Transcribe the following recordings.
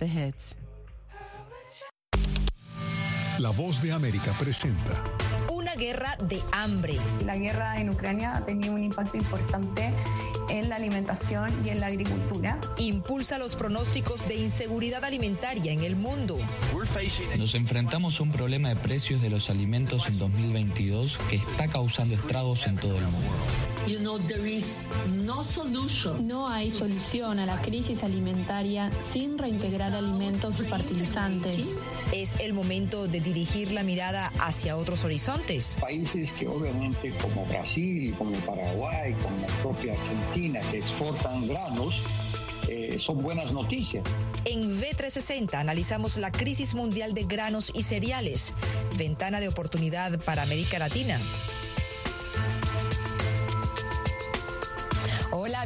the hits. La voz de América presenta Una guerra de hambre. La guerra en Ucrania ha tenido un impacto importante en la alimentación y en la agricultura. Impulsa los pronósticos de inseguridad alimentaria en el mundo. Nos enfrentamos a un problema de precios de los alimentos en 2022 que está causando estragos en todo el mundo. No hay solución a la crisis alimentaria sin reintegrar alimentos y fertilizantes. Es el momento de dirigir la mirada hacia otros horizontes. Países que obviamente como Brasil, como Paraguay, como la propia Argentina, que exportan granos, eh, son buenas noticias. En V360 analizamos la crisis mundial de granos y cereales, ventana de oportunidad para América Latina.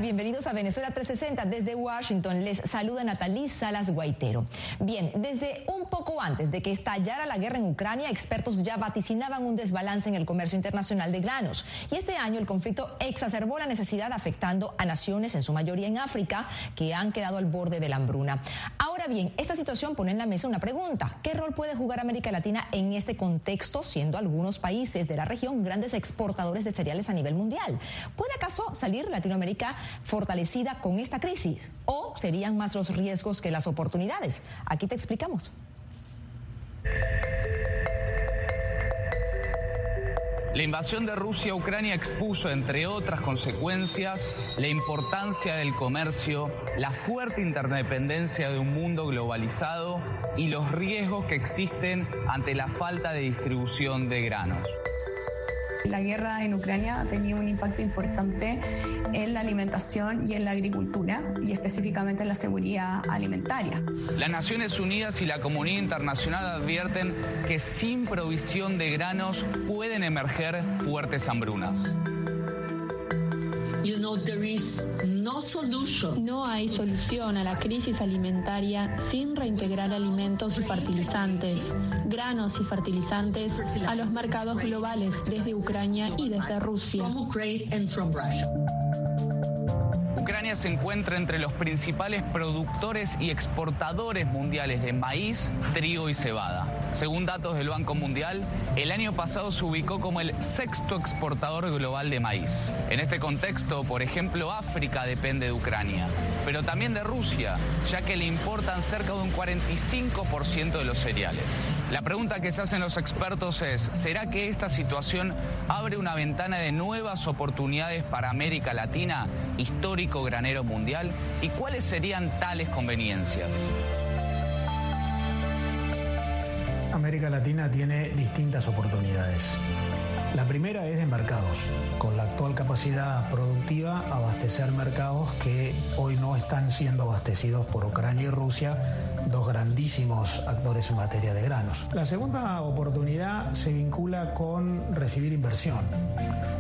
Bienvenidos a Venezuela 360 desde Washington. Les saluda Natalí Salas Guaitero. Bien, desde un poco antes de que estallara la guerra en Ucrania, expertos ya vaticinaban un desbalance en el comercio internacional de granos. Y este año el conflicto exacerbó la necesidad afectando a naciones, en su mayoría en África, que han quedado al borde de la hambruna. Ahora bien, esta situación pone en la mesa una pregunta. ¿Qué rol puede jugar América Latina en este contexto, siendo algunos países de la región grandes exportadores de cereales a nivel mundial? ¿Puede acaso salir Latinoamérica fortalecida con esta crisis? ¿O serían más los riesgos que las oportunidades? Aquí te explicamos. La invasión de Rusia a Ucrania expuso, entre otras consecuencias, la importancia del comercio, la fuerte interdependencia de un mundo globalizado y los riesgos que existen ante la falta de distribución de granos. La guerra en Ucrania ha tenido un impacto importante en la alimentación y en la agricultura y específicamente en la seguridad alimentaria. Las Naciones Unidas y la comunidad internacional advierten que sin provisión de granos pueden emerger fuertes hambrunas. No hay solución a la crisis alimentaria sin reintegrar alimentos y fertilizantes, granos y fertilizantes a los mercados globales desde Ucrania y desde Rusia. Ucrania se encuentra entre los principales productores y exportadores mundiales de maíz, trigo y cebada. Según datos del Banco Mundial, el año pasado se ubicó como el sexto exportador global de maíz. En este contexto, por ejemplo, África depende de Ucrania, pero también de Rusia, ya que le importan cerca de un 45% de los cereales. La pregunta que se hacen los expertos es, ¿será que esta situación abre una ventana de nuevas oportunidades para América Latina, histórico granero mundial? ¿Y cuáles serían tales conveniencias? América Latina tiene distintas oportunidades. La primera es de mercados. Con la actual capacidad productiva, abastecer mercados que hoy no están siendo abastecidos por Ucrania y Rusia, dos grandísimos actores en materia de granos. La segunda oportunidad se vincula con recibir inversión,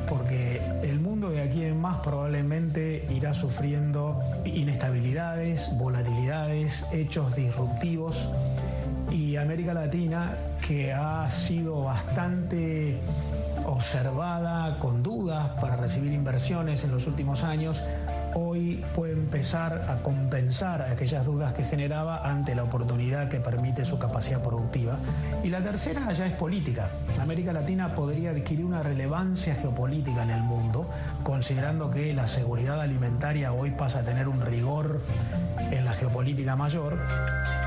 porque el mundo de aquí en más probablemente irá sufriendo inestabilidades, volatilidades, hechos disruptivos y América Latina, que ha sido bastante observada con dudas para recibir inversiones en los últimos años, hoy puede empezar a compensar aquellas dudas que generaba ante la oportunidad que permite su capacidad productiva. Y la tercera ya es política. América Latina podría adquirir una relevancia geopolítica en el mundo, considerando que la seguridad alimentaria hoy pasa a tener un rigor en la geopolítica mayor.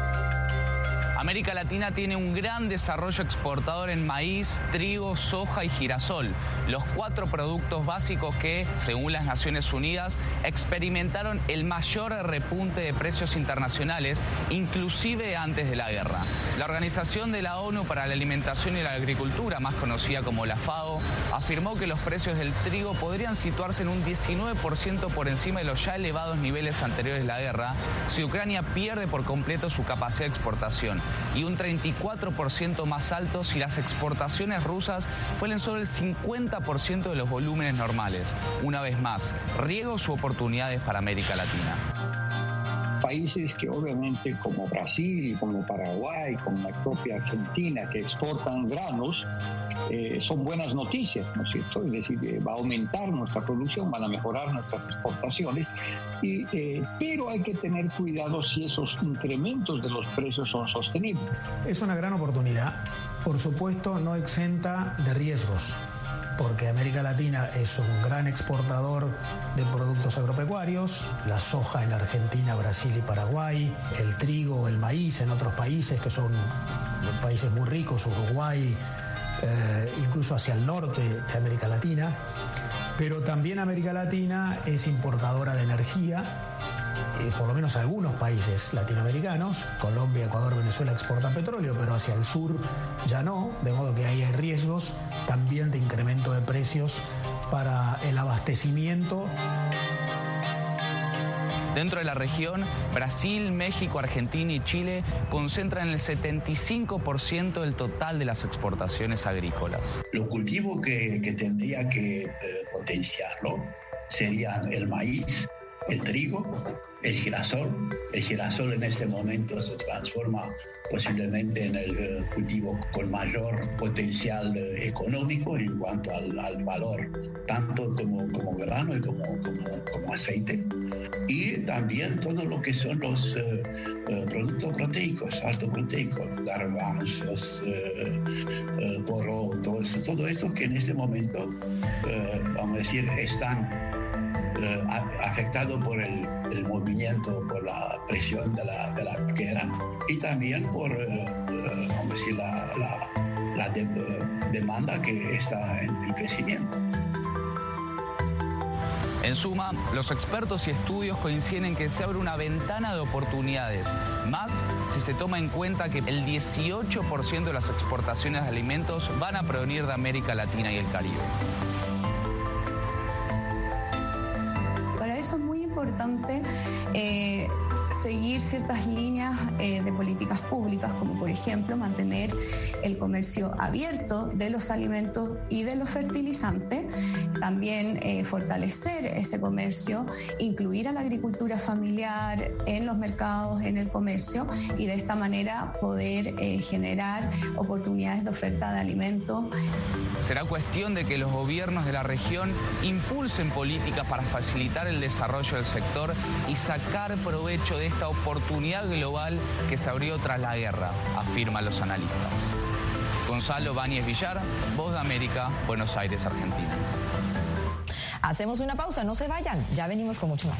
América Latina tiene un gran desarrollo exportador en maíz, trigo, soja y girasol, los cuatro productos básicos que, según las Naciones Unidas, experimentaron el mayor repunte de precios internacionales, inclusive antes de la guerra. La Organización de la ONU para la Alimentación y la Agricultura, más conocida como la FAO, afirmó que los precios del trigo podrían situarse en un 19% por encima de los ya elevados niveles anteriores de la guerra si Ucrania pierde por completo su capacidad de exportación y un 34% más alto si las exportaciones rusas fueran solo el 50% de los volúmenes normales. Una vez más, riesgos u oportunidades para América Latina. Países que obviamente como Brasil, como Paraguay, como la propia Argentina, que exportan granos, eh, son buenas noticias, ¿no es cierto? Es decir, va a aumentar nuestra producción, van a mejorar nuestras exportaciones, y, eh, pero hay que tener cuidado si esos incrementos de los precios son sostenibles. Es una gran oportunidad, por supuesto no exenta de riesgos porque América Latina es un gran exportador de productos agropecuarios, la soja en Argentina, Brasil y Paraguay, el trigo, el maíz en otros países que son países muy ricos, Uruguay, eh, incluso hacia el norte de América Latina. Pero también América Latina es importadora de energía por lo menos algunos países latinoamericanos, Colombia, Ecuador, Venezuela exportan petróleo, pero hacia el sur ya no, de modo que ahí hay riesgos también de incremento de precios para el abastecimiento. Dentro de la región, Brasil, México, Argentina y Chile concentran el 75% del total de las exportaciones agrícolas. Los cultivos que, tendría que eh, potenciarlo serían el maíz, el trigo, el girasol. El girasol en este momento se transforma posiblemente en el eh, cultivo con mayor potencial eh, económico en cuanto al, valor, tanto como, como grano y como, como, aceite. Y también todo lo que son los eh, productos proteicos, alto proteicos, garbanzos, porotos, todo eso que en este momento, vamos a decir, están eh, afectado por el, movimiento, por la presión de la, de la guerra y también por eh, eh, decir, la, la, demanda que está en crecimiento. En suma, los expertos y estudios coinciden en que se abre una ventana de oportunidades, más si se toma en cuenta que el 18% de las exportaciones de alimentos van a provenir de América Latina y el Caribe. Importante eh, seguir ciertas líneas eh, de políticas públicas, como por ejemplo mantener el comercio abierto de los alimentos y de los fertilizantes, también eh, fortalecer ese comercio, incluir a la agricultura familiar en los mercados, en el comercio y de esta manera poder generar oportunidades de oferta de alimentos. Será cuestión de que los gobiernos de la región impulsen políticas para facilitar el desarrollo del sector y sacar provecho de esta oportunidad global que se abrió tras la guerra, afirman los analistas. Gonzalo Báñez Villar, Voz de América, Buenos Aires, Argentina. Hacemos una pausa, no se vayan, ya venimos con mucho más.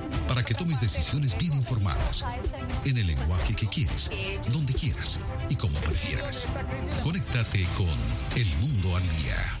para que tomes decisiones bien informadas, en el lenguaje que quieres, donde quieras y como prefieras. Conéctate con El Mundo al Día.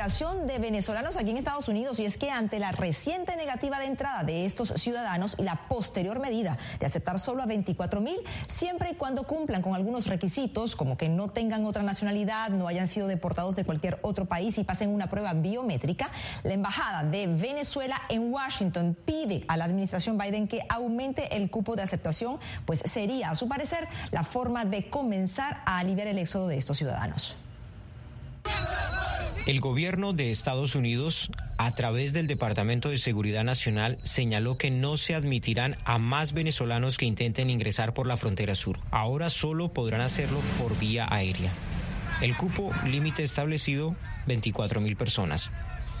Mirada a la migración de venezolanos aquí en Estados Unidos y es que ante la reciente negativa de entrada de estos ciudadanos y la posterior medida de aceptar solo a 24 mil, siempre y cuando cumplan con algunos requisitos como que no tengan otra nacionalidad, no hayan sido deportados de cualquier otro país y pasen una prueba biométrica, la Embajada de Venezuela en Washington pide a la administración Biden que aumente el cupo de aceptación, pues sería, a su parecer, la forma de comenzar a aliviar el éxodo de estos ciudadanos. El gobierno de Estados Unidos, a través del Departamento de Seguridad Nacional, señaló que no se admitirán a más venezolanos que intenten ingresar por la frontera sur. Ahora solo podrán hacerlo por vía aérea. El cupo límite establecido, 24 mil personas.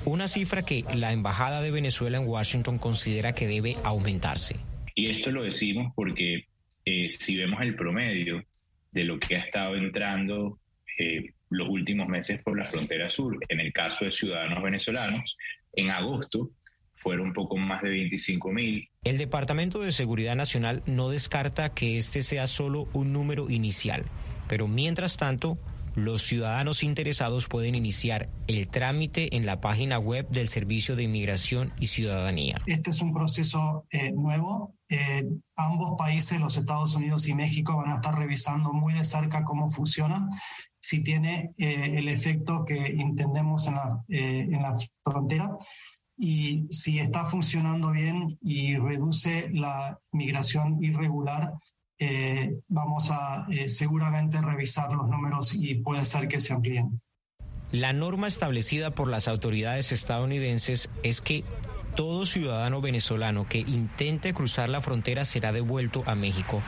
Una cifra que la Embajada de Venezuela en Washington considera que debe aumentarse. Y esto lo decimos porque eh, si vemos el promedio de lo que ha estado entrando eh, los últimos meses por la frontera sur. En el caso de ciudadanos venezolanos, en agosto fueron un poco más de 25 mil. El Departamento de Seguridad Nacional no descarta que este sea solo un número inicial, pero mientras tanto, los ciudadanos interesados pueden iniciar el trámite en la página web del Servicio de Inmigración y Ciudadanía. Este es un proceso eh, nuevo. Eh, ambos países, los Estados Unidos y México, van a estar revisando muy de cerca cómo funciona si tiene eh, el efecto que entendemos en la, eh, en la frontera y si está funcionando bien y reduce la migración irregular, eh, vamos a seguramente revisar los números y puede ser que se amplíen. La norma establecida por las autoridades estadounidenses es que todo ciudadano venezolano que intente cruzar la frontera será devuelto a México.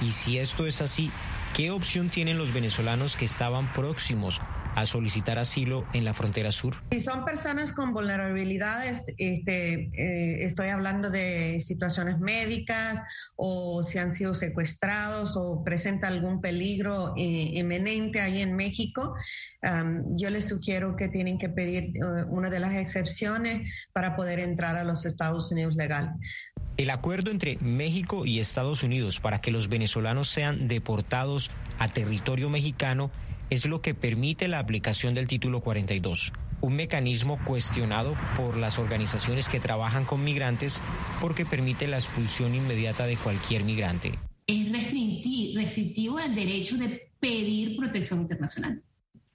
Y si esto es así, ¿Qué opción tienen los venezolanos que estaban próximos a solicitar asilo en la frontera sur? Si son personas con vulnerabilidades, este, eh, estoy hablando de situaciones médicas o si han sido secuestrados o presenta algún peligro eh, inminente ahí en México, yo les sugiero que tienen que pedir eh, una de las excepciones para poder entrar a los Estados Unidos legal. El acuerdo entre México y Estados Unidos para que los venezolanos sean deportados a territorio mexicano es lo que permite la aplicación del título 42, un mecanismo cuestionado por las organizaciones que trabajan con migrantes porque permite la expulsión inmediata de cualquier migrante. Es restrictivo el derecho de pedir protección internacional.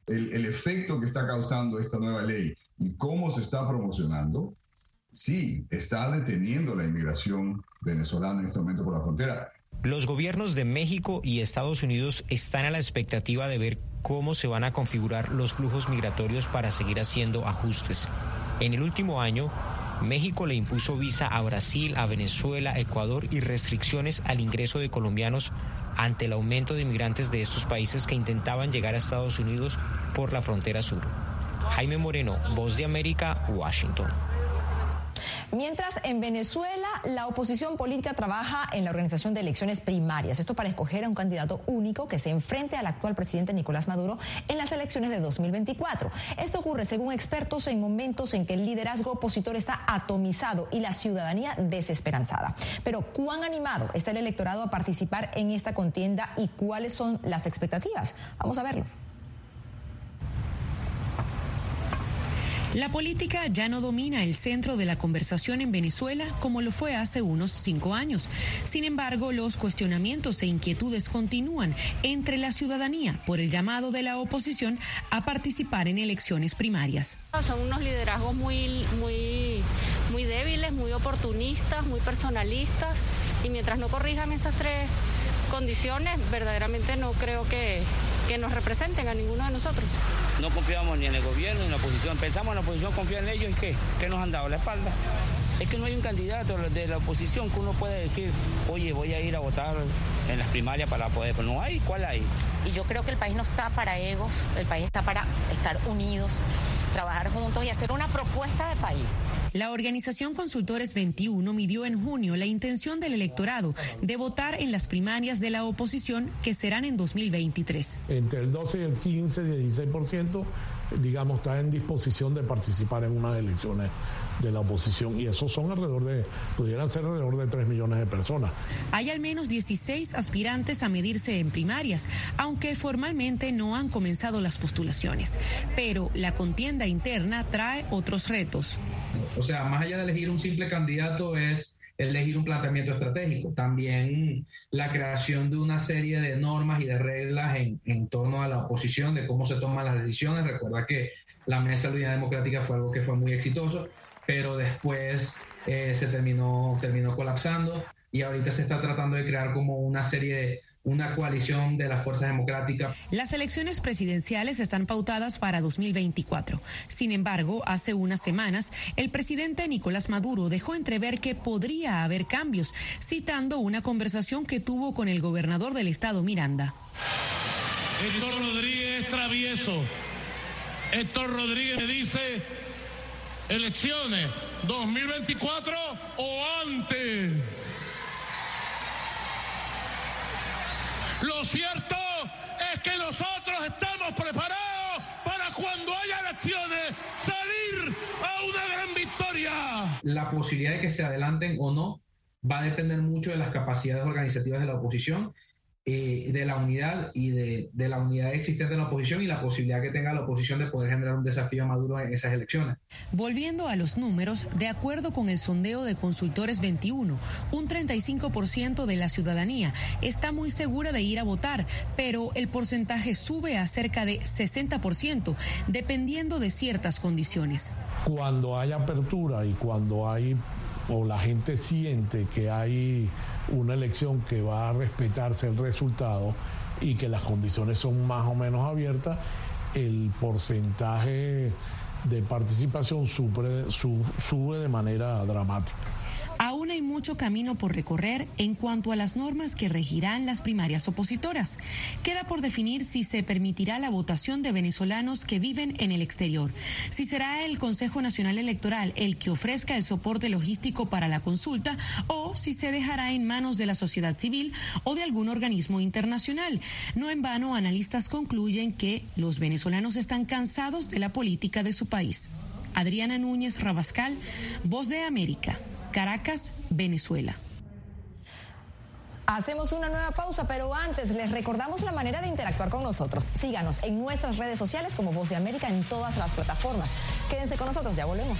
El, el efecto que está causando esta nueva ley y cómo se está promocionando sí está deteniendo la inmigración venezolana en este momento por la frontera. Los gobiernos de México y Estados Unidos están a la expectativa de ver cómo se van a configurar los flujos migratorios para seguir haciendo ajustes. En el último año, México le impuso visa a Brasil, a Venezuela, Ecuador y restricciones al ingreso de colombianos ante el aumento de inmigrantes de estos países que intentaban llegar a Estados Unidos por la frontera sur. Jaime Moreno, Voz de América, Washington. Mientras en Venezuela la oposición política trabaja en la organización de elecciones primarias, esto para escoger a un candidato único que se enfrente al actual presidente Nicolás Maduro en las elecciones de 2024. Esto ocurre, según expertos, en momentos en que el liderazgo opositor está atomizado y la ciudadanía desesperanzada. Pero ¿cuán animado está el electorado a participar en esta contienda y cuáles son las expectativas? Vamos a verlo. La política ya no domina el centro de la conversación en Venezuela como lo fue hace unos cinco años. Sin embargo, los cuestionamientos e inquietudes continúan entre la ciudadanía por el llamado de la oposición a participar en elecciones primarias. Son unos liderazgos muy, muy, muy débiles, muy oportunistas, muy personalistas y mientras no corrijan esas tres condiciones, verdaderamente no creo que, que nos representen a ninguno de nosotros. No confiamos ni en el gobierno ni en la oposición. Pensamos en la oposición, confiar en ellos y ¿qué? ¿Qué nos han dado la espalda? Es que no hay un candidato de la oposición que uno pueda decir, oye, voy a ir a votar en las primarias para poder, pero no hay, ¿cuál hay? Y yo creo que el país no está para egos, el país está para estar unidos, trabajar juntos y hacer una propuesta de país. La organización Consultores 21 midió en junio la intención del electorado de votar en las primarias de la oposición que serán en 2023. Entre el 12 y el 15, 16%, digamos, está en disposición de participar en unas elecciones de la oposición y esos son alrededor de, pudieran ser alrededor de 3 millones de personas. Hay al menos 16 aspirantes a medirse en primarias, aunque formalmente no han comenzado las postulaciones. Pero la contienda interna trae otros retos. O sea, más allá de elegir un simple candidato es elegir un planteamiento estratégico. También la creación de una serie de normas y de reglas en, en torno a la oposición, de cómo se toman las decisiones. Recuerda que la Mesa de Unidad Democrática fue algo que fue muy exitoso pero después eh, se terminó, terminó colapsando y ahorita se está tratando de crear como una serie de una coalición de las fuerzas democráticas. Las elecciones presidenciales están pautadas para 2024. Sin embargo, hace unas semanas, el presidente Nicolás Maduro dejó entrever que podría haber cambios, citando una conversación que tuvo con el gobernador del estado Miranda. Héctor Rodríguez travieso. Héctor Rodríguez me dice elecciones 2024 o antes. Lo cierto es que nosotros estamos preparados para cuando haya elecciones salir a una gran victoria. La posibilidad de que se adelanten o no va a depender mucho de las capacidades organizativas de la oposición eh, de la unidad y de, de, la unidad existente en la oposición y la posibilidad que tenga la oposición de poder generar un desafío maduro en esas elecciones. Volviendo a los números, de acuerdo con el sondeo de Consultores 21, un 35% de la ciudadanía está muy segura de ir a votar, pero el porcentaje sube a cerca de 60%, dependiendo de ciertas condiciones. Cuando hay apertura y cuando hay o la gente siente que hay una elección que va a respetarse el resultado y que las condiciones son más o menos abiertas, el porcentaje de participación sube, sube de manera dramática. Hay mucho camino por recorrer en cuanto a las normas que regirán las primarias opositoras. Queda por definir si se permitirá la votación de venezolanos que viven en el exterior, si será el Consejo Nacional Electoral el que ofrezca el soporte logístico para la consulta o si se dejará en manos de la sociedad civil o de algún organismo internacional. No en vano, analistas concluyen que los venezolanos están cansados de la política de su país. Adriana Núñez Rabascal, Voz de América. Caracas, Venezuela. Hacemos una nueva pausa, pero antes les recordamos la manera de interactuar con nosotros. Síganos en nuestras redes sociales como Voz de América en todas las plataformas. Quédense con nosotros, ya volvemos.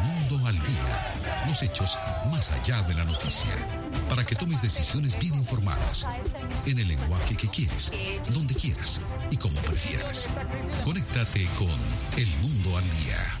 mundo al día, los hechos más allá de la noticia para que tomes decisiones bien informadas, en el lenguaje que quieres, donde quieras y como prefieras. Conéctate con El Mundo al Día.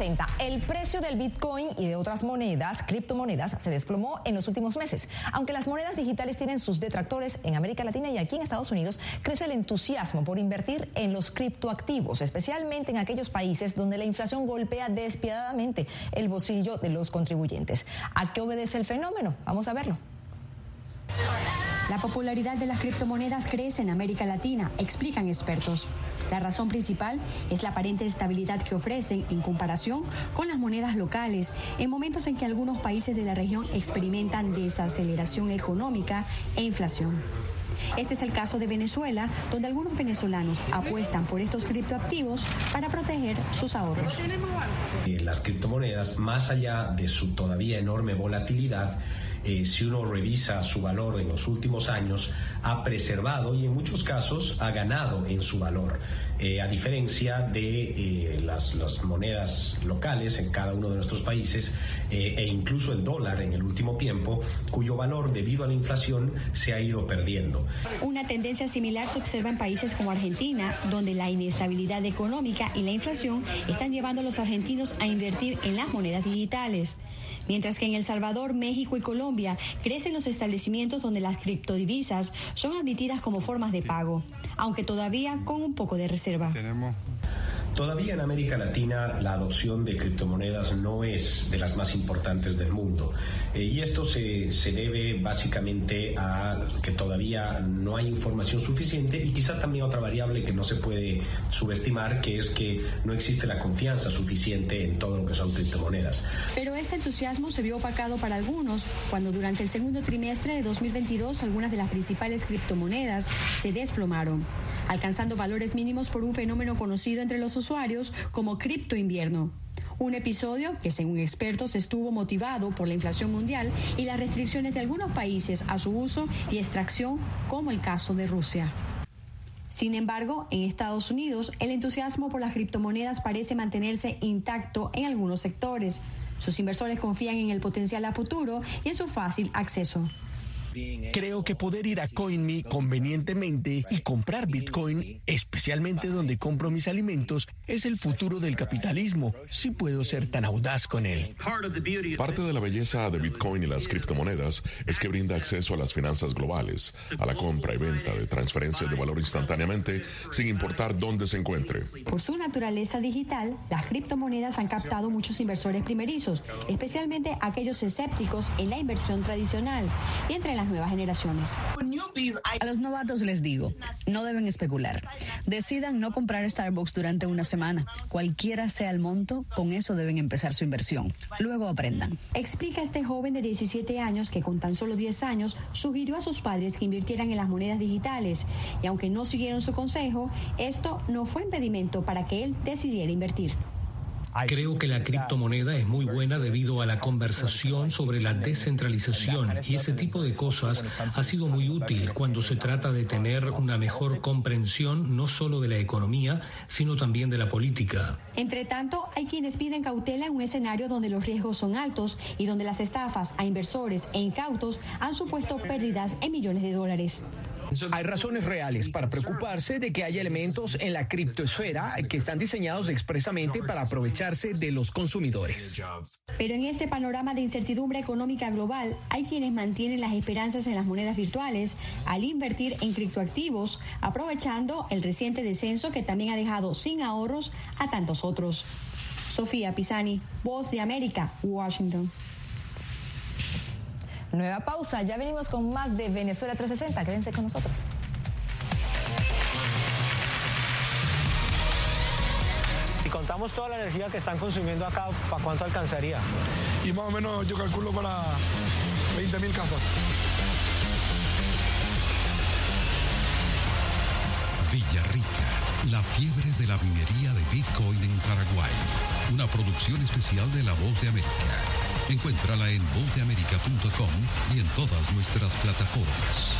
Venezuela 360, el precio del Bitcoin y de otras monedas, criptomonedas, se desplomó en los últimos meses. Aunque las monedas digitales tienen sus detractores en América Latina y aquí en Estados Unidos, crece el entusiasmo por invertir en los criptoactivos, especialmente en aquellos países donde la inflación golpea despiadadamente el bolsillo de los contribuyentes. ¿A qué obedece el fenómeno? Vamos a verlo. La popularidad de las criptomonedas crece en América Latina, explican expertos. La razón principal es la aparente estabilidad que ofrecen en comparación con las monedas locales en momentos en que algunos países de la región experimentan desaceleración económica e inflación. Este es el caso de Venezuela, donde algunos venezolanos apuestan por estos criptoactivos para proteger sus ahorros. Las criptomonedas, más allá de su todavía enorme volatilidad, eh, si uno revisa su valor en los últimos años, ha preservado y en muchos casos ha ganado en su valor. Eh, a diferencia de eh, las, las, monedas locales en cada uno de nuestros países e incluso el dólar en el último tiempo, cuyo valor debido a la inflación se ha ido perdiendo. Una tendencia similar se observa en países como Argentina, donde la inestabilidad económica y la inflación están llevando a los argentinos a invertir en las monedas digitales mientras que en El Salvador, México y Colombia crecen los establecimientos donde las criptodivisas son admitidas como formas de pago, aunque todavía con un poco de reserva. Todavía en América Latina la adopción de criptomonedas no es de las más importantes del mundo. Eh, y esto se, se, debe básicamente a que todavía no hay información suficiente y quizá también otra variable que no se puede subestimar, que es que no existe la confianza suficiente en todo lo que son criptomonedas. Pero este entusiasmo se vio opacado para algunos cuando durante el segundo trimestre de 2022 algunas de las principales criptomonedas se desplomaron, alcanzando valores mínimos por un fenómeno conocido entre los usuarios como cripto invierno. Un episodio que, según expertos, estuvo motivado por la inflación mundial y las restricciones de algunos países a su uso y extracción, como el caso de Rusia. Sin embargo, en Estados Unidos, el entusiasmo por las criptomonedas parece mantenerse intacto en algunos sectores. Sus inversores confían en el potencial a futuro y en su fácil acceso. Creo que poder ir a CoinMe convenientemente y comprar Bitcoin, especialmente donde compro mis alimentos, es el futuro del capitalismo, si puedo ser tan audaz con él. Parte de la belleza de Bitcoin y las criptomonedas es que brinda acceso a las finanzas globales, a la compra y venta de transferencias de valor instantáneamente, sin importar dónde se encuentre. Por su naturaleza digital, las criptomonedas han captado muchos inversores primerizos, especialmente aquellos escépticos en la inversión tradicional. Y entre las nuevas generaciones. A los novatos les digo, no deben especular. Decidan no comprar Starbucks durante una semana. Cualquiera sea el monto, con eso deben empezar su inversión. Luego aprendan. Explica este joven de 17 años que con tan solo 10 años sugirió a sus padres que invirtieran en las monedas digitales y aunque no siguieron su consejo, esto no fue impedimento para que él decidiera invertir. Creo que la criptomoneda es muy buena debido a la conversación sobre la descentralización y ese tipo de cosas ha sido muy útil cuando se trata de tener una mejor comprensión no solo de la economía, sino también de la política. Entre tanto, hay quienes piden cautela en un escenario donde los riesgos son altos y donde las estafas a inversores e incautos han supuesto pérdidas en millones de dólares. Hay razones reales para preocuparse de que haya elementos en la criptosfera que están diseñados expresamente para aprovecharse de los consumidores. Pero en este panorama de incertidumbre económica global, hay quienes mantienen las esperanzas en las monedas virtuales al invertir en criptoactivos, aprovechando el reciente descenso que también ha dejado sin ahorros a tantos otros. Sofía Pisani, Voz de América, Washington. Nueva pausa, ya venimos con más de Venezuela 360, quédense con nosotros. Si contamos toda la energía que están consumiendo acá, ¿para cuánto alcanzaría? Y más o menos yo calculo para 20.000 casas. Villarrica, la fiebre de la minería de Bitcoin en Paraguay. Una producción especial de La Voz de América. Encuéntrala en vozdeamerica.com y en todas nuestras plataformas.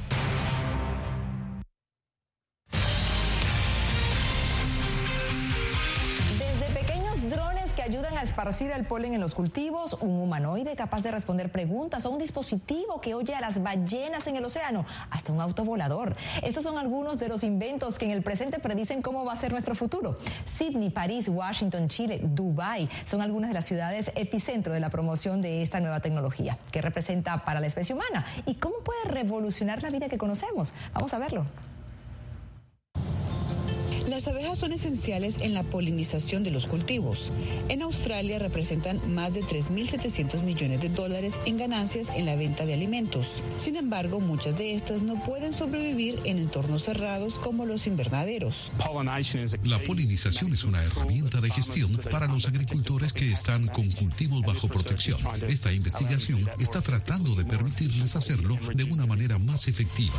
Esparcir el polen en los cultivos, un humanoide capaz de responder preguntas o un dispositivo que oye a las ballenas en el océano, hasta un auto volador. Estos son algunos de los inventos que en el presente predicen cómo va a ser nuestro futuro. Sydney, París, Washington, Chile, Dubái son algunas de las ciudades epicentro de la promoción de esta nueva tecnología que representa para la especie humana y cómo puede revolucionar la vida que conocemos. Vamos a verlo. Las abejas son esenciales en la polinización de los cultivos. En Australia representan más de 3.700 millones de dólares en ganancias en la venta de alimentos. Sin embargo, muchas de estas no pueden sobrevivir en entornos cerrados como los invernaderos. La polinización es una herramienta de gestión para los agricultores que están con cultivos bajo protección. Esta investigación está tratando de permitirles hacerlo de una manera más efectiva.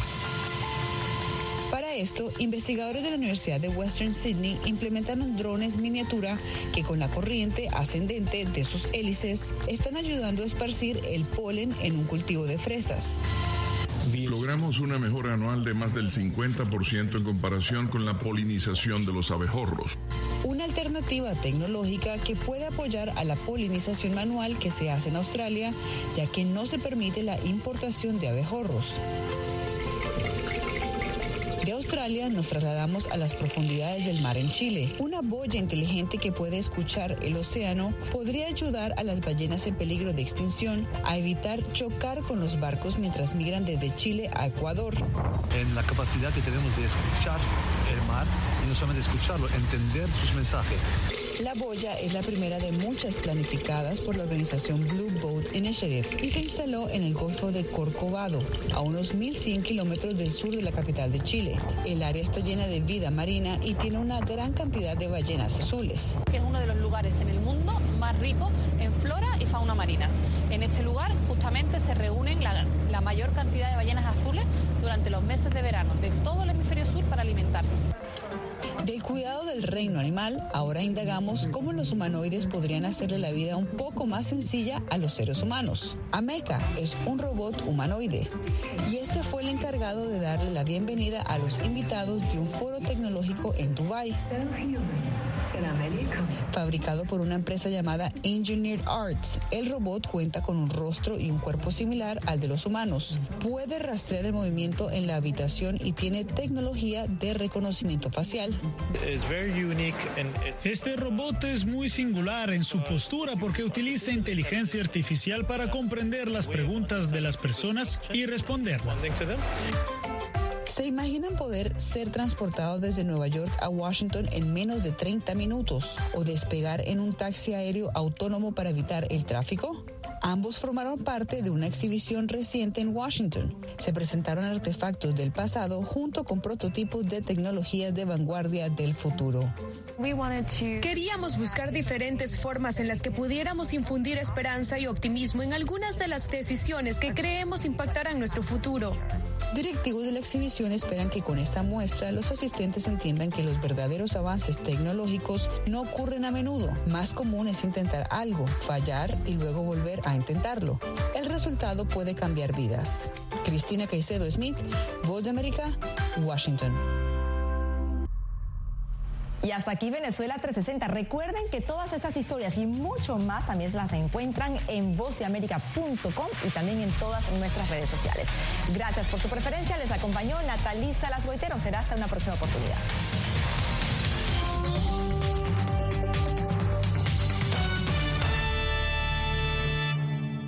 Esto, investigadores de la Universidad de Western Sydney implementaron drones miniatura que con la corriente ascendente de sus hélices están ayudando a esparcir el polen en un cultivo de fresas. Logramos una mejora anual de más del 50% en comparación con la polinización de los abejorros. Una alternativa tecnológica que puede apoyar a la polinización manual que se hace en Australia, ya que no se permite la importación de abejorros. De Australia nos trasladamos a las profundidades del mar en Chile. Una boya inteligente que puede escuchar el océano podría ayudar a las ballenas en peligro de extinción a evitar chocar con los barcos mientras migran desde Chile a Ecuador. En la capacidad que tenemos de escuchar el mar y no solamente escucharlo, entender sus mensajes. La boya es la primera de muchas planificadas por la organización Blue Boat Initiative y se instaló en el Golfo de Corcovado, a unos 1.100 kilómetros del sur de la capital de Chile. El área está llena de vida marina y tiene una gran cantidad de ballenas azules. Es uno de los lugares en el mundo más ricos en flora y fauna marina. En este lugar justamente se reúnen la mayor cantidad de ballenas azules durante los meses de verano de todo el hemisferio sur para alimentarse. Del cuidado del reino animal, ahora indagamos cómo los humanoides podrían hacerle la vida un poco más sencilla a los seres humanos. Ameca es un robot humanoide y este fue el encargado de darle la bienvenida a los invitados de un foro tecnológico en Dubái. Fabricado por una empresa llamada Engineered Arts, el robot cuenta con un rostro y un cuerpo similar al de los humanos. Puede rastrear el movimiento en la habitación y tiene tecnología de reconocimiento facial. Este robot es muy singular en su postura porque utiliza inteligencia artificial para comprender las preguntas de las personas y responderlas. ¿Se imaginan poder ser transportados desde Nueva York a Washington en menos de 30 minutos o despegar en un taxi aéreo autónomo para evitar el tráfico? Ambos formaron parte de una exhibición reciente en Washington. Se presentaron artefactos del pasado junto con prototipos de tecnologías de vanguardia del futuro. Queríamos buscar diferentes formas en las que pudiéramos infundir esperanza y optimismo en algunas de las decisiones que creemos impactarán nuestro futuro. Directivos de la exhibición esperan que con esta muestra los asistentes entiendan que los verdaderos avances tecnológicos no ocurren a menudo. Más común es intentar algo, fallar y luego volver a intentarlo. El resultado puede cambiar vidas. Cristina Caicedo Smith, Voz de América, Washington. Y hasta aquí Venezuela 360. Recuerden que todas estas historias y mucho más también las encuentran en vozdeamerica.com y también en todas nuestras redes sociales. Gracias por su preferencia. Les acompañó Natalisa Las Será hasta una próxima oportunidad.